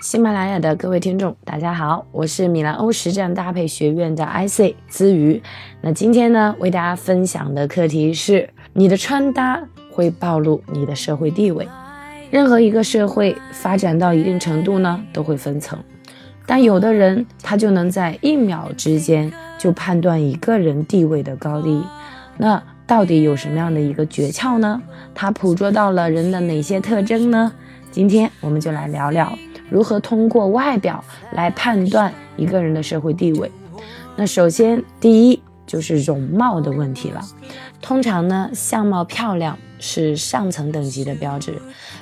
喜马拉雅的各位听众，大家好，我是米兰欧实战搭配学院的 IC 资瑜。那今天呢，为大家分享的课题是：你的穿搭会暴露你的社会地位。任何一个社会发展到一定程度呢，都会分层，但有的人他就能在一秒之间就判断一个人地位的高低。那到底有什么样的一个诀窍呢？他捕捉到了人的哪些特征呢？今天我们就来聊聊。如何通过外表来判断一个人的社会地位？那首先，第一就是容貌的问题了。通常呢，相貌漂亮是上层等级的标志。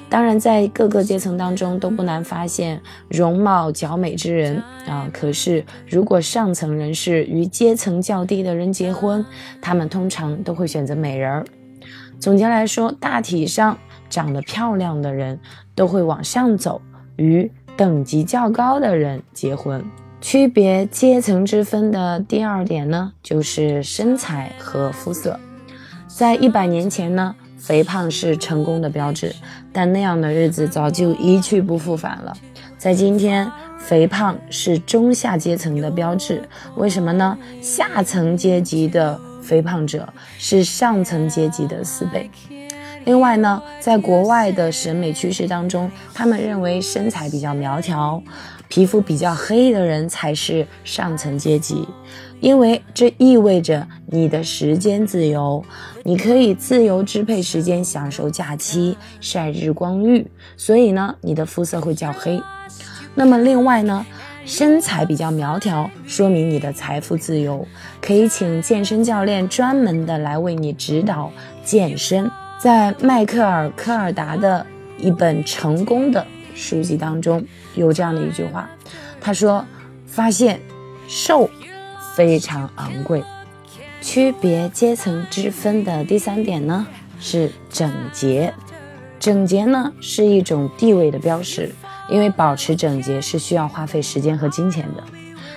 当然，在各个阶层当中都不难发现容貌较美之人啊。可是，如果上层人士与阶层较低的人结婚，他们通常都会选择美人儿。总结来说，大体上长得漂亮的人都会往上走。与等级较高的人结婚，区别阶层之分的第二点呢，就是身材和肤色。在一百年前呢，肥胖是成功的标志，但那样的日子早就一去不复返了。在今天，肥胖是中下阶层的标志。为什么呢？下层阶级的肥胖者是上层阶级的四倍。另外呢，在国外的审美趋势当中，他们认为身材比较苗条、皮肤比较黑的人才是上层阶级，因为这意味着你的时间自由，你可以自由支配时间，享受假期、晒日光浴，所以呢，你的肤色会较黑。那么另外呢，身材比较苗条，说明你的财富自由，可以请健身教练专门的来为你指导健身。在迈克尔·科尔达的一本成功的书籍当中，有这样的一句话，他说：“发现瘦非常昂贵。”区别阶层之分的第三点呢是整洁。整洁呢是一种地位的标识，因为保持整洁是需要花费时间和金钱的。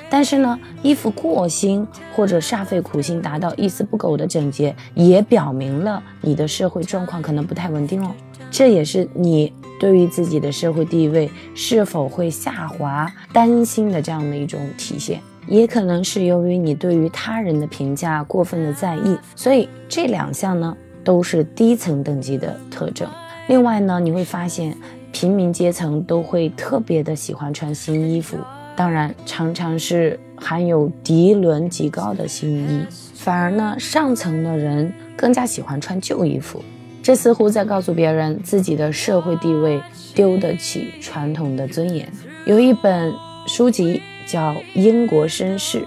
但是呢，衣服过新或者煞费苦心达到一丝不苟的整洁，也表明了你的社会状况可能不太稳定哦。这也是你对于自己的社会地位是否会下滑担心的这样的一种体现，也可能是由于你对于他人的评价过分的在意。所以这两项呢都是低层等级的特征。另外呢，你会发现平民阶层都会特别的喜欢穿新衣服。当然，常常是含有涤纶极高的新衣，反而呢，上层的人更加喜欢穿旧衣服。这似乎在告诉别人，自己的社会地位丢得起传统的尊严。有一本书籍叫《英国绅士》，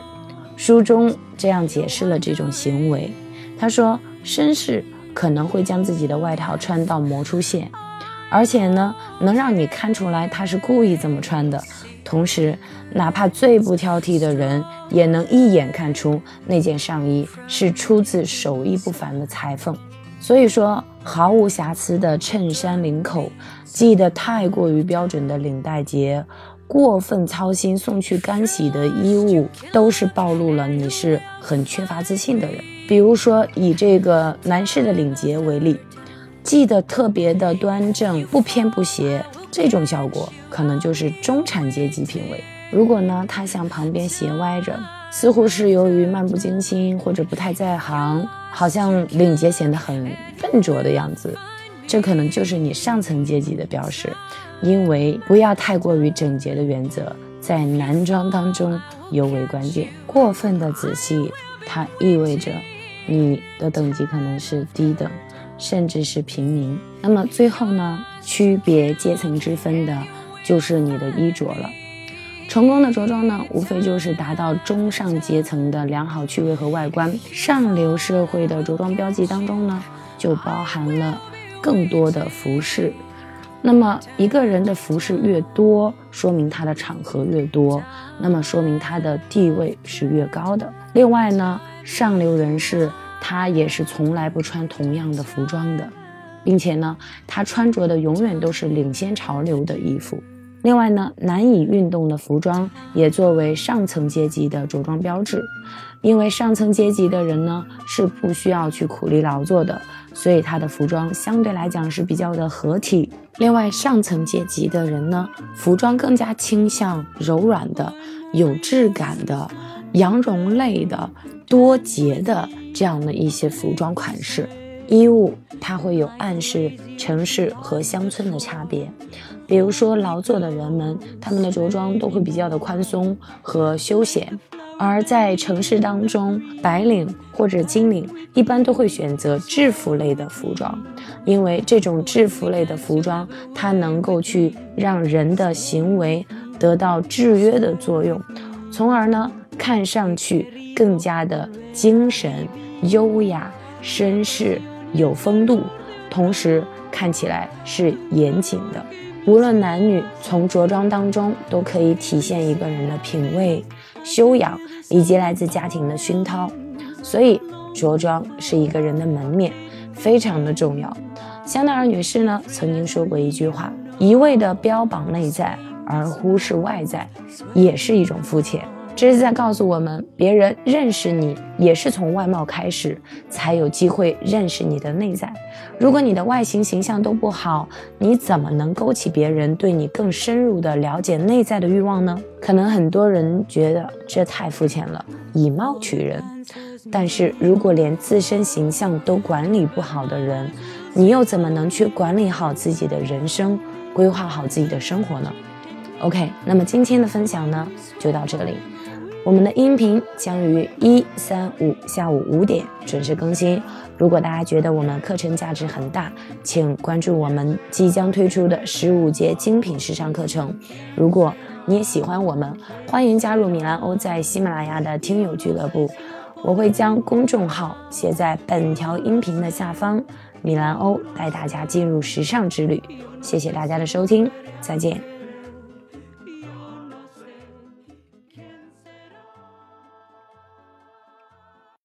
书中这样解释了这种行为。他说，绅士可能会将自己的外套穿到磨出线，而且呢，能让你看出来他是故意这么穿的。同时，哪怕最不挑剔的人，也能一眼看出那件上衣是出自手艺不凡的裁缝。所以说，毫无瑕疵的衬衫领口，系得太过于标准的领带结，过分操心送去干洗的衣物，都是暴露了你是很缺乏自信的人。比如说，以这个男士的领结为例，系得特别的端正，不偏不斜。这种效果可能就是中产阶级品味。如果呢，他向旁边斜歪着，似乎是由于漫不经心或者不太在行，好像领结显得很笨拙的样子，这可能就是你上层阶级的标识。因为不要太过于整洁的原则，在男装当中尤为关键。过分的仔细，它意味着你的等级可能是低等。甚至是平民。那么最后呢，区别阶层之分的就是你的衣着了。成功的着装呢，无非就是达到中上阶层的良好趣味和外观。上流社会的着装标记当中呢，就包含了更多的服饰。那么一个人的服饰越多，说明他的场合越多，那么说明他的地位是越高的。另外呢，上流人士。他也是从来不穿同样的服装的，并且呢，他穿着的永远都是领先潮流的衣服。另外呢，难以运动的服装也作为上层阶级的着装标志。因为上层阶级的人呢是不需要去苦力劳作的，所以他的服装相对来讲是比较的合体。另外，上层阶级的人呢，服装更加倾向柔软的、有质感的、羊绒类的、多节的这样的一些服装款式。衣物它会有暗示城市和乡村的差别，比如说劳作的人们，他们的着装都会比较的宽松和休闲。而在城市当中，白领或者金领一般都会选择制服类的服装，因为这种制服类的服装，它能够去让人的行为得到制约的作用，从而呢看上去更加的精神、优雅、绅士、有风度，同时看起来是严谨的。无论男女，从着装当中都可以体现一个人的品味。修养以及来自家庭的熏陶，所以着装是一个人的门面，非常的重要。香奈儿女士呢曾经说过一句话：一味的标榜内在而忽视外在，也是一种肤浅。这是在告诉我们，别人认识你也是从外貌开始，才有机会认识你的内在。如果你的外形形象都不好，你怎么能勾起别人对你更深入的了解内在的欲望呢？可能很多人觉得这太肤浅了，以貌取人。但是如果连自身形象都管理不好的人，你又怎么能去管理好自己的人生，规划好自己的生活呢？OK，那么今天的分享呢，就到这里。我们的音频将于一三五下午五点准时更新。如果大家觉得我们课程价值很大，请关注我们即将推出的十五节精品时尚课程。如果你也喜欢我们，欢迎加入米兰欧在喜马拉雅的听友俱乐部。我会将公众号写在本条音频的下方。米兰欧带大家进入时尚之旅。谢谢大家的收听，再见。